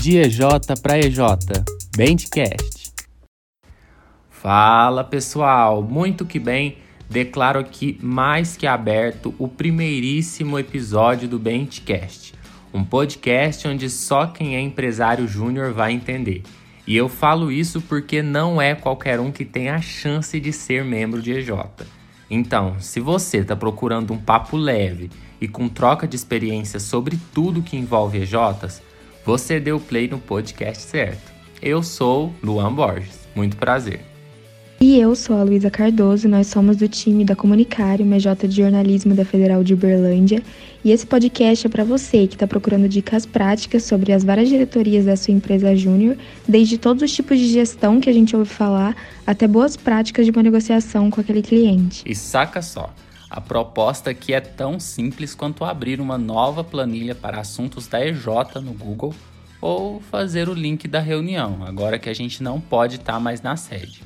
De EJ para EJ, Bandcast. Fala pessoal, muito que bem, declaro aqui mais que aberto o primeiríssimo episódio do Bandcast, um podcast onde só quem é empresário júnior vai entender. E eu falo isso porque não é qualquer um que tem a chance de ser membro de EJ. Então, se você está procurando um papo leve e com troca de experiências sobre tudo que envolve EJs, você deu play no podcast certo. Eu sou Luan Borges. Muito prazer. E eu sou a Luísa Cardoso, nós somos do time da Comunicário, MJ de Jornalismo da Federal de Uberlândia, e esse podcast é para você que está procurando dicas práticas sobre as várias diretorias da sua empresa júnior, desde todos os tipos de gestão que a gente ouve falar, até boas práticas de uma negociação com aquele cliente. E saca só, a proposta aqui é tão simples quanto abrir uma nova planilha para assuntos da EJ no Google ou fazer o link da reunião, agora que a gente não pode estar tá mais na sede.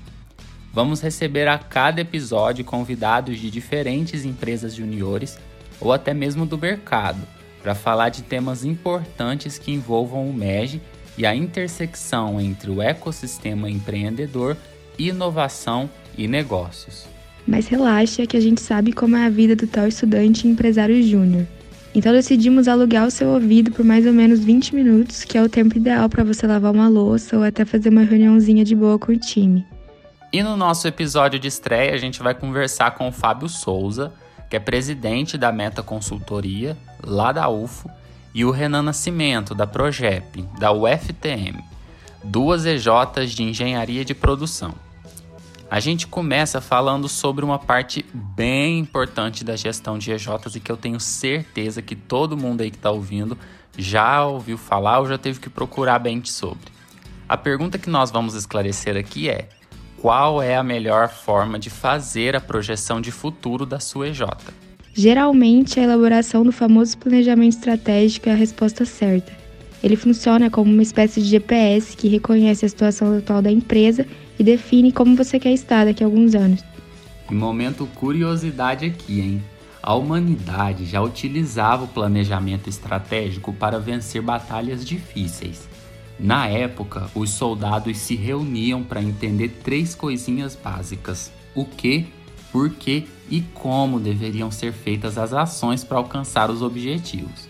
Vamos receber a cada episódio convidados de diferentes empresas juniores ou até mesmo do mercado para falar de temas importantes que envolvam o MEG e a intersecção entre o ecossistema empreendedor, inovação e negócios. Mas relaxa que a gente sabe como é a vida do tal estudante e empresário júnior. Então decidimos alugar o seu ouvido por mais ou menos 20 minutos, que é o tempo ideal para você lavar uma louça ou até fazer uma reuniãozinha de boa com o time. E no nosso episódio de estreia, a gente vai conversar com o Fábio Souza, que é presidente da Meta Consultoria, lá da UFO, e o Renan Nascimento, da Progep, da UFTM, duas EJs de engenharia de produção. A gente começa falando sobre uma parte bem importante da gestão de EJs e que eu tenho certeza que todo mundo aí que está ouvindo já ouviu falar ou já teve que procurar bem sobre. A pergunta que nós vamos esclarecer aqui é: qual é a melhor forma de fazer a projeção de futuro da sua EJ? Geralmente, a elaboração do famoso planejamento estratégico é a resposta certa. Ele funciona como uma espécie de GPS que reconhece a situação atual da empresa e define como você quer estar daqui a alguns anos. Momento curiosidade aqui, hein? A humanidade já utilizava o planejamento estratégico para vencer batalhas difíceis. Na época, os soldados se reuniam para entender três coisinhas básicas: o que, por que e como deveriam ser feitas as ações para alcançar os objetivos.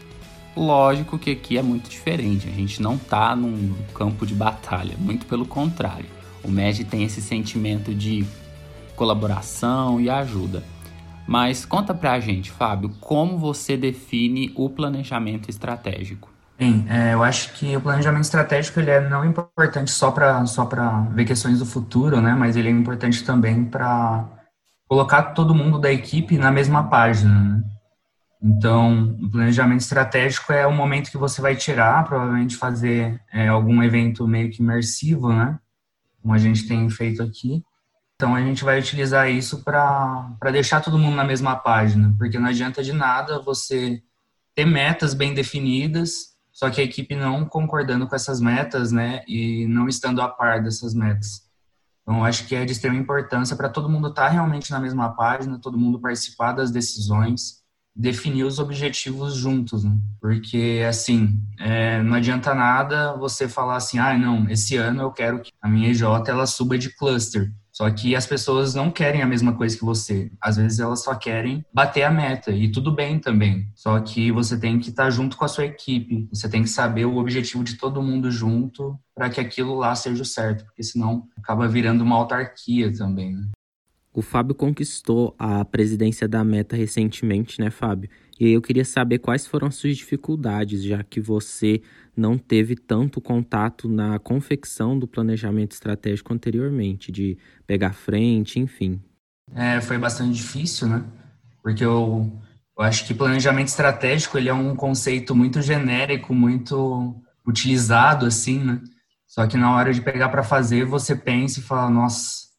Lógico que aqui é muito diferente, a gente não está num campo de batalha, muito pelo contrário. O MEG tem esse sentimento de colaboração e ajuda. Mas conta pra gente, Fábio, como você define o planejamento estratégico? Bem, é, eu acho que o planejamento estratégico ele é não importante só para só ver questões do futuro, né? Mas ele é importante também para colocar todo mundo da equipe na mesma página. Né? Então, o planejamento estratégico é o momento que você vai tirar, provavelmente fazer é, algum evento meio que imersivo, né? Como a gente tem feito aqui. Então, a gente vai utilizar isso para deixar todo mundo na mesma página, porque não adianta de nada você ter metas bem definidas só que a equipe não concordando com essas metas, né, e não estando a par dessas metas. Então, acho que é de extrema importância para todo mundo estar tá realmente na mesma página, todo mundo participar das decisões, definir os objetivos juntos, né? porque assim é, não adianta nada você falar assim, ah, não, esse ano eu quero que a minha EJ ela suba de cluster. Só que as pessoas não querem a mesma coisa que você. Às vezes elas só querem bater a meta e tudo bem também. Só que você tem que estar junto com a sua equipe. Você tem que saber o objetivo de todo mundo junto para que aquilo lá seja o certo, porque senão acaba virando uma autarquia também. Né? O Fábio conquistou a presidência da Meta recentemente, né, Fábio? E eu queria saber quais foram as suas dificuldades, já que você não teve tanto contato na confecção do planejamento estratégico anteriormente, de pegar frente, enfim. É, foi bastante difícil, né? Porque eu, eu acho que planejamento estratégico ele é um conceito muito genérico, muito utilizado, assim, né? Só que na hora de pegar para fazer, você pensa e fala, nossa,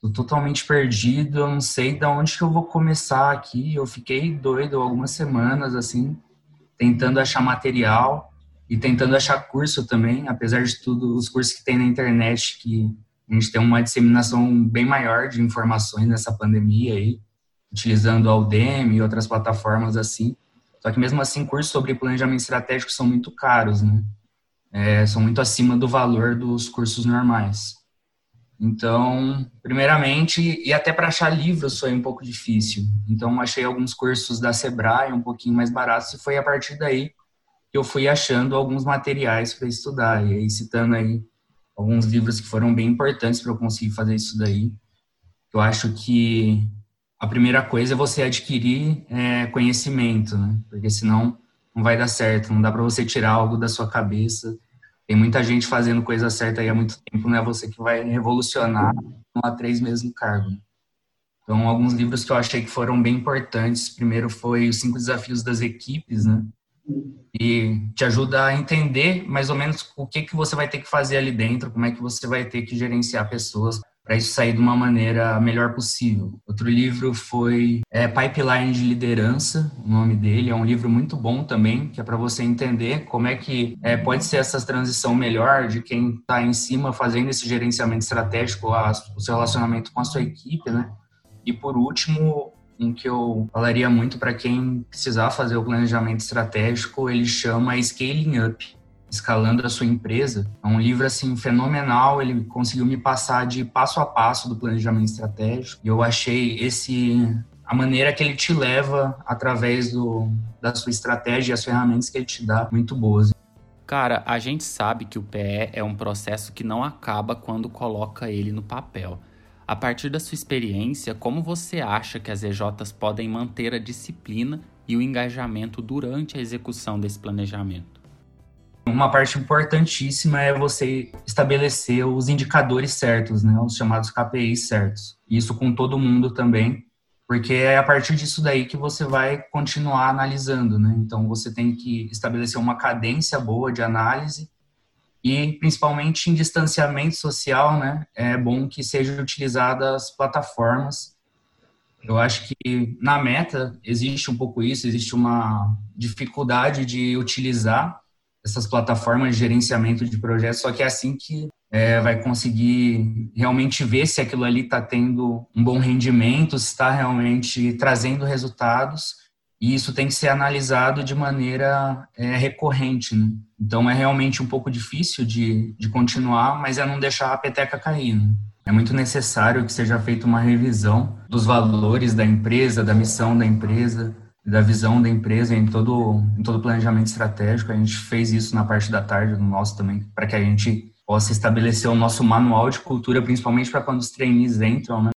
tô totalmente perdido, eu não sei de onde que eu vou começar aqui. Eu fiquei doido algumas semanas, assim, tentando achar material e tentando achar curso também, apesar de tudo, os cursos que tem na internet, que a gente tem uma disseminação bem maior de informações nessa pandemia aí, utilizando a Udemy e outras plataformas assim. Só que mesmo assim, cursos sobre planejamento estratégico são muito caros, né? é, são muito acima do valor dos cursos normais. Então, primeiramente, e até para achar livros foi um pouco difícil. Então, achei alguns cursos da Sebrae um pouquinho mais baratos e foi a partir daí que eu fui achando alguns materiais para estudar. E aí, citando aí alguns livros que foram bem importantes para eu conseguir fazer isso daí. Eu acho que a primeira coisa é você adquirir é, conhecimento, né? Porque senão não vai dar certo, não dá para você tirar algo da sua cabeça tem muita gente fazendo coisa certa aí há muito tempo, não é você que vai revolucionar há três meses no cargo. Então, alguns livros que eu achei que foram bem importantes. Primeiro foi Os Cinco Desafios das Equipes, né? E te ajuda a entender mais ou menos o que, que você vai ter que fazer ali dentro, como é que você vai ter que gerenciar pessoas para isso sair de uma maneira melhor possível. Outro livro foi é, Pipeline de Liderança, o nome dele. É um livro muito bom também, que é para você entender como é que é, pode ser essa transição melhor de quem está em cima fazendo esse gerenciamento estratégico, a, o seu relacionamento com a sua equipe, né? E por último, um que eu falaria muito para quem precisar fazer o planejamento estratégico, ele chama Scaling Up escalando a sua empresa. É um livro assim fenomenal, ele conseguiu me passar de passo a passo do planejamento estratégico. E eu achei esse a maneira que ele te leva através do, da sua estratégia e as ferramentas que ele te dá muito boas. Cara, a gente sabe que o PE é um processo que não acaba quando coloca ele no papel. A partir da sua experiência, como você acha que as EJs podem manter a disciplina e o engajamento durante a execução desse planejamento? Uma parte importantíssima é você estabelecer os indicadores certos, né, os chamados KPIs certos. Isso com todo mundo também, porque é a partir disso daí que você vai continuar analisando, né? Então você tem que estabelecer uma cadência boa de análise e principalmente em distanciamento social, né? É bom que sejam utilizadas plataformas. Eu acho que na meta existe um pouco isso, existe uma dificuldade de utilizar essas plataformas de gerenciamento de projetos, só que é assim que é, vai conseguir realmente ver se aquilo ali está tendo um bom rendimento, se está realmente trazendo resultados, e isso tem que ser analisado de maneira é, recorrente. Né? Então é realmente um pouco difícil de, de continuar, mas é não deixar a peteca cair. Né? É muito necessário que seja feita uma revisão dos valores da empresa, da missão da empresa, da visão da empresa em todo em todo planejamento estratégico. A gente fez isso na parte da tarde no nosso também, para que a gente possa estabelecer o nosso manual de cultura, principalmente para quando os trainees entram, né?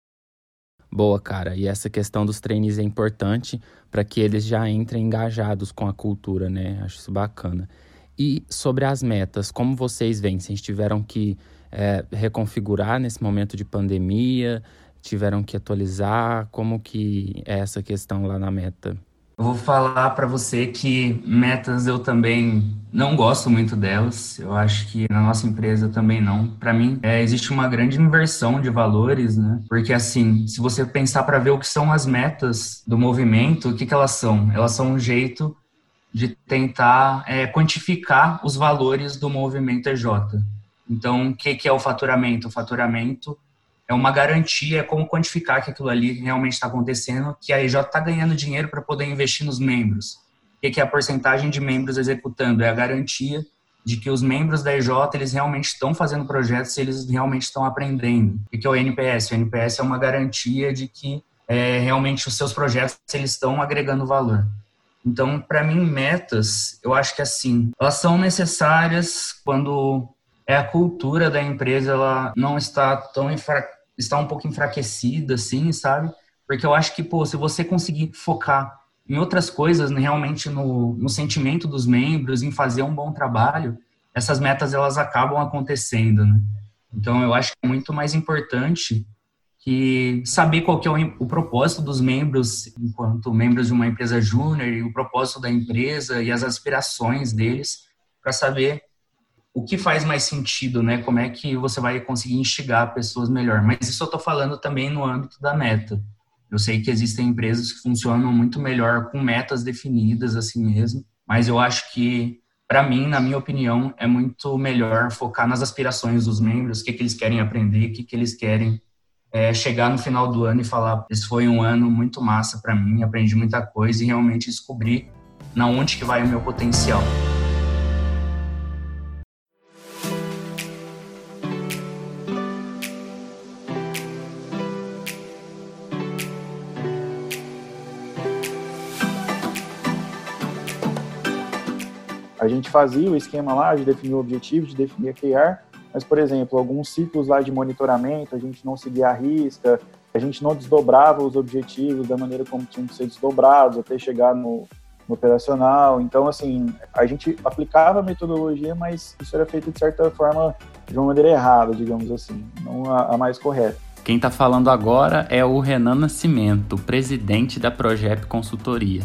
Boa, cara. E essa questão dos trainees é importante para que eles já entrem engajados com a cultura, né? Acho isso bacana. E sobre as metas, como vocês veem? Vocês tiveram que é, reconfigurar nesse momento de pandemia? Tiveram que atualizar? Como que é essa questão lá na meta? Eu vou falar para você que metas eu também não gosto muito delas. Eu acho que na nossa empresa também não. Para mim, é, existe uma grande inversão de valores, né? Porque assim, se você pensar para ver o que são as metas do movimento, o que, que elas são? Elas são um jeito de tentar é, quantificar os valores do movimento EJ. Então, o que, que é o faturamento? O faturamento é uma garantia, é como quantificar que aquilo ali realmente está acontecendo, que a EJ está ganhando dinheiro para poder investir nos membros. O que é a porcentagem de membros executando? É a garantia de que os membros da EJ eles realmente estão fazendo projetos, eles realmente estão aprendendo. O que é o NPS? O NPS é uma garantia de que é, realmente os seus projetos eles estão agregando valor. Então, para mim, metas, eu acho que assim, elas são necessárias quando é a cultura da empresa ela não está tão enfraquecida está um pouco enfraquecida, assim, sabe? Porque eu acho que, pô, se você conseguir focar em outras coisas, realmente no, no sentimento dos membros, em fazer um bom trabalho, essas metas elas acabam acontecendo, né? Então eu acho que é muito mais importante que saber qual que é o, o propósito dos membros enquanto membros de uma empresa júnior e o propósito da empresa e as aspirações deles para saber o que faz mais sentido, né? Como é que você vai conseguir instigar pessoas melhor? Mas isso eu estou falando também no âmbito da meta. Eu sei que existem empresas que funcionam muito melhor com metas definidas assim mesmo, mas eu acho que para mim, na minha opinião, é muito melhor focar nas aspirações dos membros, o que, que eles querem aprender, o que, que eles querem é, chegar no final do ano e falar: esse foi um ano muito massa para mim, aprendi muita coisa e realmente descobri na onde que vai o meu potencial. A gente fazia o esquema lá de definir o objetivo, de definir a QR, mas, por exemplo, alguns ciclos lá de monitoramento, a gente não seguia a risca, a gente não desdobrava os objetivos da maneira como tinham que ser desdobrados até chegar no, no operacional. Então, assim, a gente aplicava a metodologia, mas isso era feito de certa forma de uma maneira errada, digamos assim, não a, a mais correta. Quem está falando agora é o Renan Nascimento, presidente da Progep Consultoria.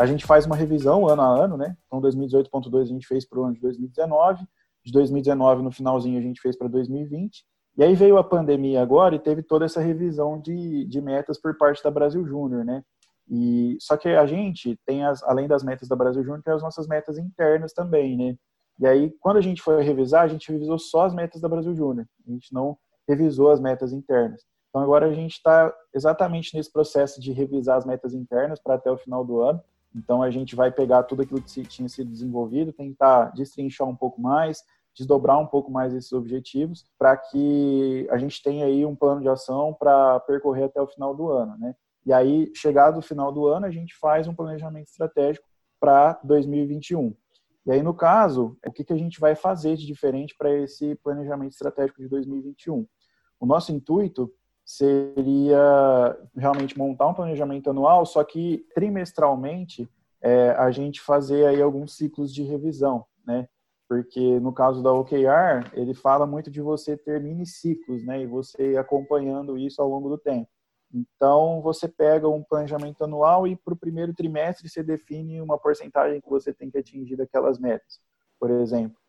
A gente faz uma revisão ano a ano, né? Então, 2018.2 a gente fez para o ano de 2019, de 2019 no finalzinho a gente fez para 2020, e aí veio a pandemia agora e teve toda essa revisão de, de metas por parte da Brasil Júnior, né? E só que a gente tem as, além das metas da Brasil Júnior, tem as nossas metas internas também, né? E aí quando a gente foi revisar, a gente revisou só as metas da Brasil Júnior. A gente não revisou as metas internas. Então agora a gente está exatamente nesse processo de revisar as metas internas para até o final do ano. Então a gente vai pegar tudo aquilo que tinha sido desenvolvido, tentar destrinchar um pouco mais, desdobrar um pouco mais esses objetivos para que a gente tenha aí um plano de ação para percorrer até o final do ano, né? E aí, chegado o final do ano, a gente faz um planejamento estratégico para 2021. E aí, no caso, o que, que a gente vai fazer de diferente para esse planejamento estratégico de 2021? O nosso intuito seria realmente montar um planejamento anual, só que trimestralmente é, a gente fazer aí alguns ciclos de revisão, né? porque no caso da OKR, ele fala muito de você ter mini ciclos, né, e você acompanhando isso ao longo do tempo. Então, você pega um planejamento anual e para o primeiro trimestre você define uma porcentagem que você tem que atingir daquelas metas, por exemplo.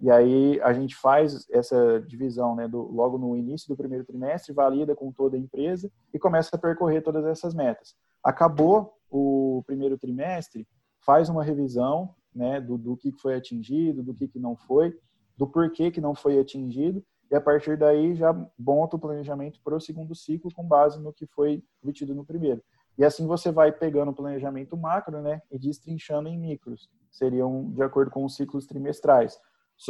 E aí a gente faz essa divisão, né, do, logo no início do primeiro trimestre, valida com toda a empresa e começa a percorrer todas essas metas. Acabou o primeiro trimestre, faz uma revisão, né, do, do que foi atingido, do que, que não foi, do porquê que não foi atingido, e a partir daí já monta o planejamento para o segundo ciclo com base no que foi obtido no primeiro. E assim você vai pegando o planejamento macro, né, e destrinchando em micros, seriam de acordo com os ciclos trimestrais.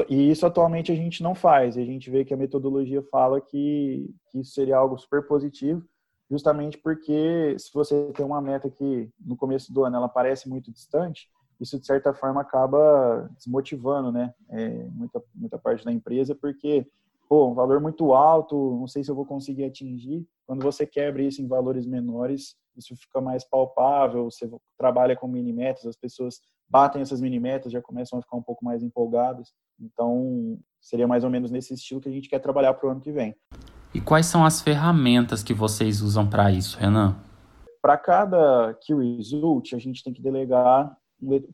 E isso atualmente a gente não faz, a gente vê que a metodologia fala que, que isso seria algo super positivo, justamente porque se você tem uma meta que no começo do ano ela parece muito distante, isso de certa forma acaba desmotivando, né, é, muita, muita parte da empresa, porque, pô, um valor muito alto, não sei se eu vou conseguir atingir. Quando você quebra isso em valores menores, isso fica mais palpável, você trabalha com mini metas, as pessoas batem essas mini metas, já começam a ficar um pouco mais empolgadas. Então, seria mais ou menos nesse estilo que a gente quer trabalhar para o ano que vem. E quais são as ferramentas que vocês usam para isso, Renan? Para cada key result, a gente tem que delegar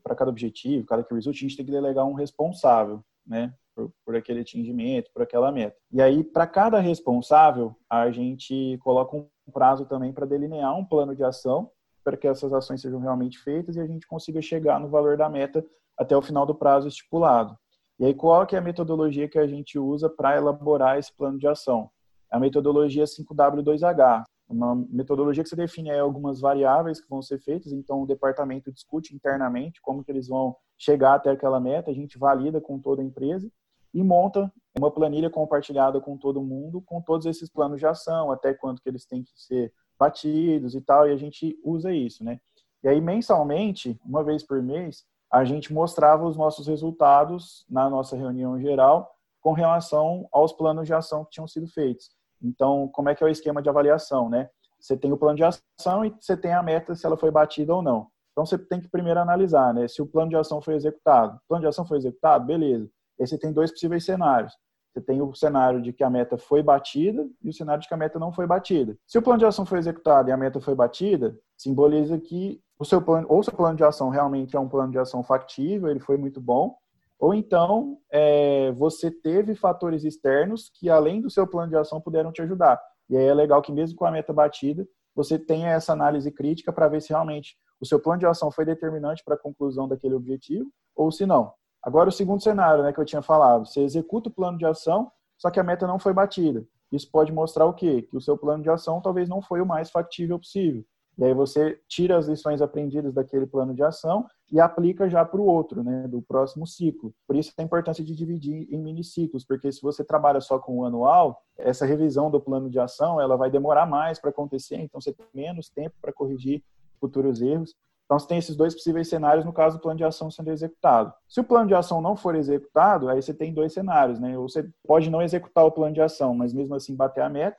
para cada objetivo, cada key result, a gente tem que delegar um responsável, né? Por, por aquele atingimento, por aquela meta. E aí, para cada responsável, a gente coloca um prazo também para delinear um plano de ação para que essas ações sejam realmente feitas e a gente consiga chegar no valor da meta até o final do prazo estipulado. E aí, qual que é a metodologia que a gente usa para elaborar esse plano de ação? A metodologia 5W2H uma metodologia que você define algumas variáveis que vão ser feitas, então o departamento discute internamente como que eles vão chegar até aquela meta, a gente valida com toda a empresa e monta uma planilha compartilhada com todo mundo, com todos esses planos de ação, até quanto que eles têm que ser batidos e tal, e a gente usa isso, né? E aí, mensalmente, uma vez por mês, a gente mostrava os nossos resultados na nossa reunião geral com relação aos planos de ação que tinham sido feitos. Então, como é que é o esquema de avaliação, né? Você tem o plano de ação e você tem a meta se ela foi batida ou não. Então, você tem que primeiro analisar, né? Se o plano de ação foi executado. O plano de ação foi executado, beleza. Aí você tem dois possíveis cenários. Você tem o cenário de que a meta foi batida e o cenário de que a meta não foi batida. Se o plano de ação foi executado e a meta foi batida, simboliza que o seu plano, ou seu plano de ação realmente é um plano de ação factível, ele foi muito bom, ou então, é, você teve fatores externos que, além do seu plano de ação, puderam te ajudar. E aí é legal que, mesmo com a meta batida, você tenha essa análise crítica para ver se realmente o seu plano de ação foi determinante para a conclusão daquele objetivo ou se não. Agora, o segundo cenário né, que eu tinha falado, você executa o plano de ação, só que a meta não foi batida. Isso pode mostrar o quê? Que o seu plano de ação talvez não foi o mais factível possível. E aí você tira as lições aprendidas daquele plano de ação e aplica já para o outro, né, do próximo ciclo. Por isso a importância de dividir em mini ciclos, porque se você trabalha só com o anual, essa revisão do plano de ação, ela vai demorar mais para acontecer, então você tem menos tempo para corrigir futuros erros. Então, você tem esses dois possíveis cenários no caso do plano de ação sendo executado. Se o plano de ação não for executado, aí você tem dois cenários, né? Ou você pode não executar o plano de ação, mas mesmo assim bater a meta.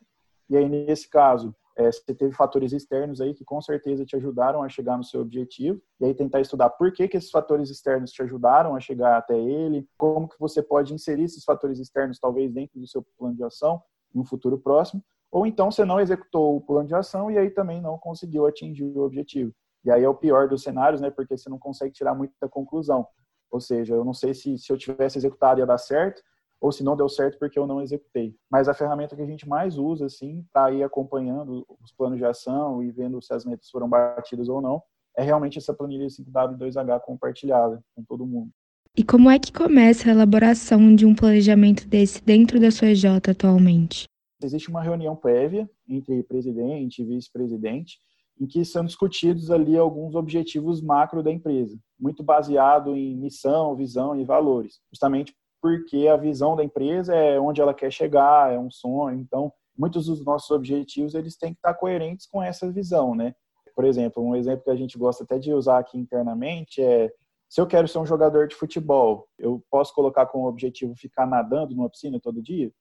E aí, nesse caso, é, você teve fatores externos aí que com certeza te ajudaram a chegar no seu objetivo. E aí tentar estudar por que, que esses fatores externos te ajudaram a chegar até ele, como que você pode inserir esses fatores externos talvez dentro do seu plano de ação em um futuro próximo. Ou então você não executou o plano de ação e aí também não conseguiu atingir o objetivo. E aí é o pior dos cenários, né? Porque você não consegue tirar muita conclusão. Ou seja, eu não sei se, se eu tivesse executado ia dar certo, ou se não deu certo porque eu não executei. Mas a ferramenta que a gente mais usa, assim, para ir acompanhando os planos de ação e vendo se as metas foram batidas ou não, é realmente essa planilha 5W2H compartilhada com todo mundo. E como é que começa a elaboração de um planejamento desse dentro da sua EJ atualmente? Existe uma reunião prévia entre presidente e vice-presidente, em que são discutidos ali alguns objetivos macro da empresa, muito baseado em missão, visão e valores, justamente porque a visão da empresa é onde ela quer chegar, é um sonho, então muitos dos nossos objetivos eles têm que estar coerentes com essa visão, né? Por exemplo, um exemplo que a gente gosta até de usar aqui internamente é se eu quero ser um jogador de futebol, eu posso colocar como objetivo ficar nadando numa piscina todo dia?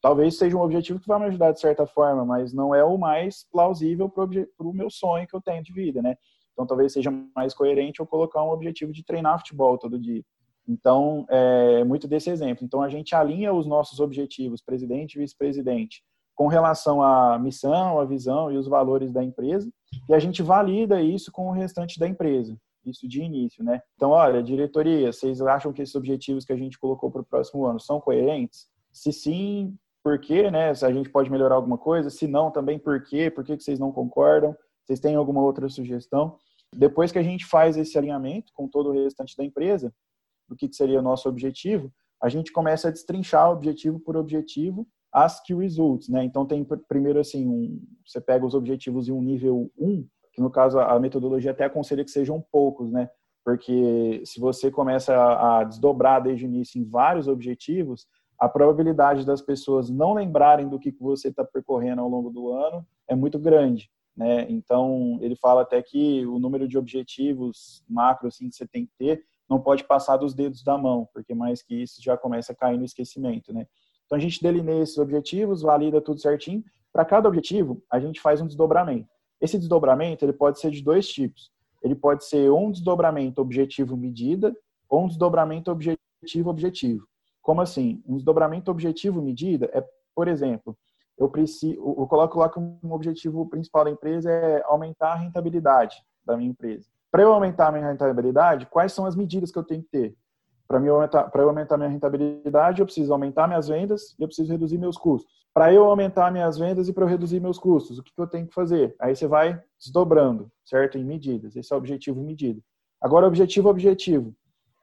Talvez seja um objetivo que vai me ajudar de certa forma, mas não é o mais plausível para o meu sonho que eu tenho de vida, né? Então, talvez seja mais coerente eu colocar um objetivo de treinar futebol todo dia. Então, é muito desse exemplo. Então, a gente alinha os nossos objetivos, presidente e vice-presidente, com relação à missão, à visão e os valores da empresa, e a gente valida isso com o restante da empresa, isso de início, né? Então, olha, diretoria, vocês acham que esses objetivos que a gente colocou para o próximo ano são coerentes? Se sim, por quê, né? Se a gente pode melhorar alguma coisa, se não, também por quê, por que vocês não concordam, vocês têm alguma outra sugestão. Depois que a gente faz esse alinhamento com todo o restante da empresa, do que seria o nosso objetivo, a gente começa a destrinchar objetivo por objetivo as key results, né? Então tem primeiro assim, um, você pega os objetivos em um nível 1, que no caso a metodologia até aconselha que sejam poucos, né? Porque se você começa a desdobrar desde o início em vários objetivos, a probabilidade das pessoas não lembrarem do que você está percorrendo ao longo do ano é muito grande. Né? Então, ele fala até que o número de objetivos macro assim, que você tem que ter não pode passar dos dedos da mão, porque mais que isso já começa a cair no esquecimento. Né? Então, a gente delineia esses objetivos, valida tudo certinho. Para cada objetivo, a gente faz um desdobramento. Esse desdobramento ele pode ser de dois tipos. Ele pode ser um desdobramento objetivo-medida ou um desdobramento objetivo-objetivo. Como assim? Um desdobramento objetivo-medida é, por exemplo, eu preciso, eu coloco lá que um objetivo principal da empresa é aumentar a rentabilidade da minha empresa. Para eu aumentar a minha rentabilidade, quais são as medidas que eu tenho que ter? Para eu aumentar, para eu aumentar minha rentabilidade, eu preciso aumentar minhas vendas e eu preciso reduzir meus custos. Para eu aumentar minhas vendas e para eu reduzir meus custos, o que, que eu tenho que fazer? Aí você vai desdobrando, certo? Em medidas. Esse é o objetivo medida. Agora, objetivo objetivo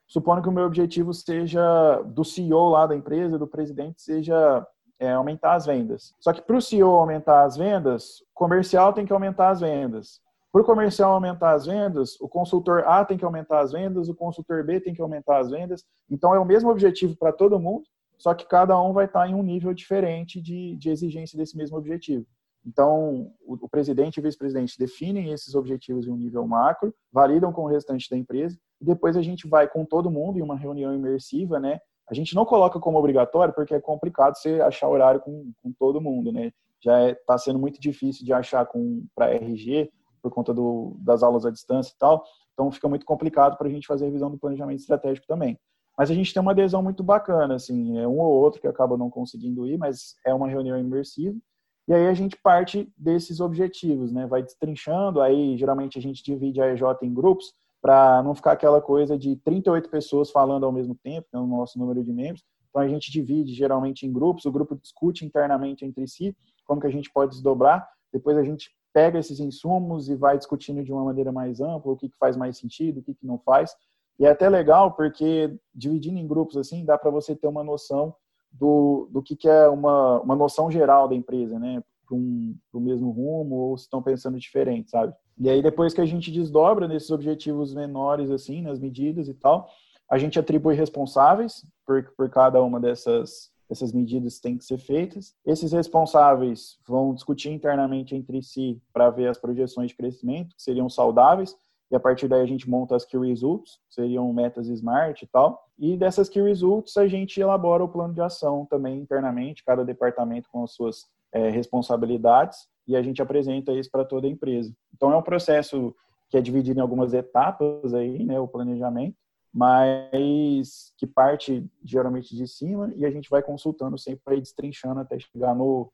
supondo que o meu objetivo seja do CEO lá da empresa, do presidente, seja é, aumentar as vendas. Só que para o CEO aumentar as vendas, o comercial tem que aumentar as vendas. Para o comercial aumentar as vendas, o consultor A tem que aumentar as vendas, o consultor B tem que aumentar as vendas. Então é o mesmo objetivo para todo mundo, só que cada um vai estar em um nível diferente de, de exigência desse mesmo objetivo. Então, o, presidente e vice-presidente definem esses objetivos em um nível macro, validam com o restante da empresa, e depois a gente vai com todo mundo em uma reunião imersiva, né? A gente não coloca como obrigatório porque é complicado você achar horário com, com todo mundo, né? Já está é, sendo muito difícil de achar para RG por conta do, das aulas à distância e tal. Então fica muito complicado para a gente fazer a revisão do planejamento estratégico também. Mas a gente tem uma adesão muito bacana, assim, é um ou outro que acaba não conseguindo ir, mas é uma reunião imersiva. E aí a gente parte desses objetivos, né? Vai destrinchando, aí geralmente a gente divide a EJ em grupos, para não ficar aquela coisa de 38 pessoas falando ao mesmo tempo, que é o nosso número de membros. Então a gente divide geralmente em grupos, o grupo discute internamente entre si como que a gente pode desdobrar, depois a gente pega esses insumos e vai discutindo de uma maneira mais ampla o que, que faz mais sentido, o que, que não faz. E é até legal porque dividindo em grupos assim dá para você ter uma noção do, do que, que é uma, uma noção geral da empresa, né? Para um, o mesmo rumo ou se estão pensando diferente, sabe? E aí, depois que a gente desdobra nesses objetivos menores, assim, nas medidas e tal, a gente atribui responsáveis por, por cada uma dessas, dessas medidas têm que ser feitas. Esses responsáveis vão discutir internamente entre si para ver as projeções de crescimento, que seriam saudáveis, e a partir daí a gente monta as Key Results, seriam metas SMART e tal. E dessas Key Results a gente elabora o plano de ação também internamente, cada departamento com as suas é, responsabilidades, e a gente apresenta isso para toda a empresa. Então é um processo que é dividido em algumas etapas aí, né, o planejamento, mas que parte geralmente de cima e a gente vai consultando sempre para ir destrinchando até chegar no,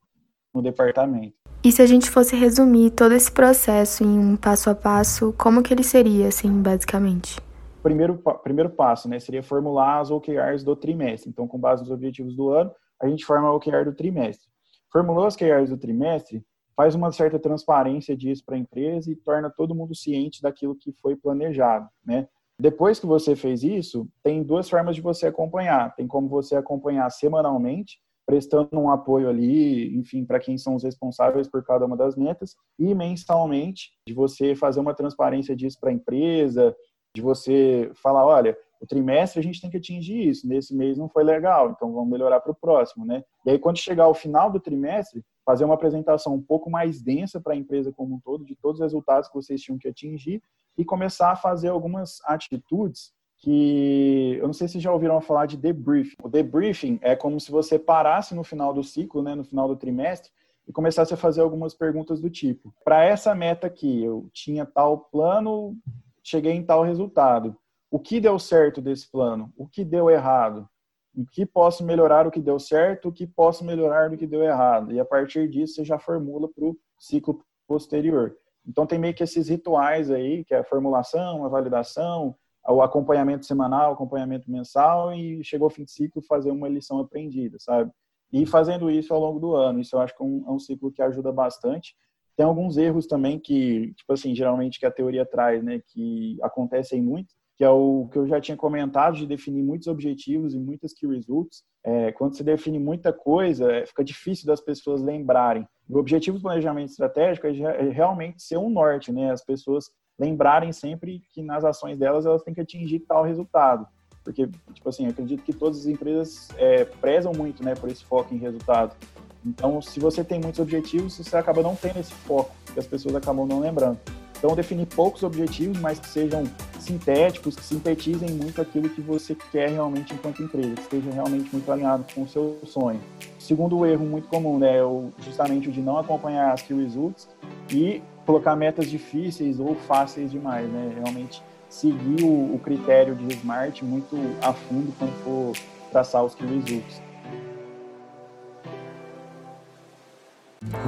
no departamento. E se a gente fosse resumir todo esse processo em um passo a passo, como que ele seria, assim, basicamente? Primeiro, primeiro passo, né, seria formular as OKRs do trimestre. Então, com base nos objetivos do ano, a gente forma a OKR do trimestre. Formulou as OKRs do trimestre, faz uma certa transparência disso para a empresa e torna todo mundo ciente daquilo que foi planejado, né? Depois que você fez isso, tem duas formas de você acompanhar. Tem como você acompanhar semanalmente, prestando um apoio ali, enfim, para quem são os responsáveis por cada uma das metas, e mensalmente, de você fazer uma transparência disso para a empresa, de você falar, olha, o trimestre a gente tem que atingir isso, nesse mês não foi legal, então vamos melhorar para o próximo, né? E aí, quando chegar ao final do trimestre, fazer uma apresentação um pouco mais densa para a empresa como um todo, de todos os resultados que vocês tinham que atingir, e começar a fazer algumas atitudes que eu não sei se já ouviram falar de debriefing. O debriefing é como se você parasse no final do ciclo, né, no final do trimestre, e começasse a fazer algumas perguntas do tipo: para essa meta aqui, eu tinha tal plano, cheguei em tal resultado. O que deu certo desse plano? O que deu errado? O que posso melhorar o que deu certo? O que posso melhorar do que deu errado? E a partir disso você já formula para o ciclo posterior. Então tem meio que esses rituais aí, que é a formulação, a validação, o acompanhamento semanal, acompanhamento mensal e chegou ao fim de ciclo fazer uma lição aprendida, sabe? E fazendo isso ao longo do ano, isso eu acho que é um, é um ciclo que ajuda bastante. Tem alguns erros também que, tipo assim, geralmente que a teoria traz, né, que acontecem muito, que é o que eu já tinha comentado de definir muitos objetivos e muitas key results. É, quando se define muita coisa, é, fica difícil das pessoas lembrarem. O objetivo do planejamento estratégico é, é realmente ser um norte, né? As pessoas lembrarem sempre que nas ações delas elas têm que atingir tal resultado. Porque, tipo assim, acredito que todas as empresas é, prezam muito, né, por esse foco em resultado. Então, se você tem muitos objetivos, você acaba não tendo esse foco, que as pessoas acabam não lembrando. Então, definir poucos objetivos, mas que sejam sintéticos, que sintetizem muito aquilo que você quer realmente enquanto empresa, que esteja realmente muito alinhado com o seu sonho. Segundo erro muito comum, né, é justamente o de não acompanhar as key results e colocar metas difíceis ou fáceis demais, né? Realmente seguir o, o critério de Smart muito a fundo quando for traçar os results.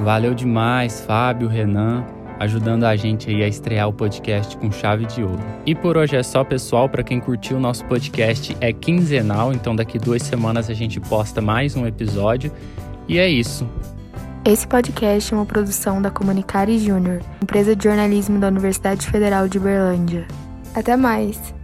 Valeu demais, Fábio, Renan, ajudando a gente aí a estrear o podcast com chave de ouro. E por hoje é só, pessoal. Para quem curtiu nosso podcast, é quinzenal, então daqui duas semanas a gente posta mais um episódio. E é isso. Esse podcast é uma produção da Comunicare Júnior, empresa de jornalismo da Universidade Federal de Berlândia. Até mais!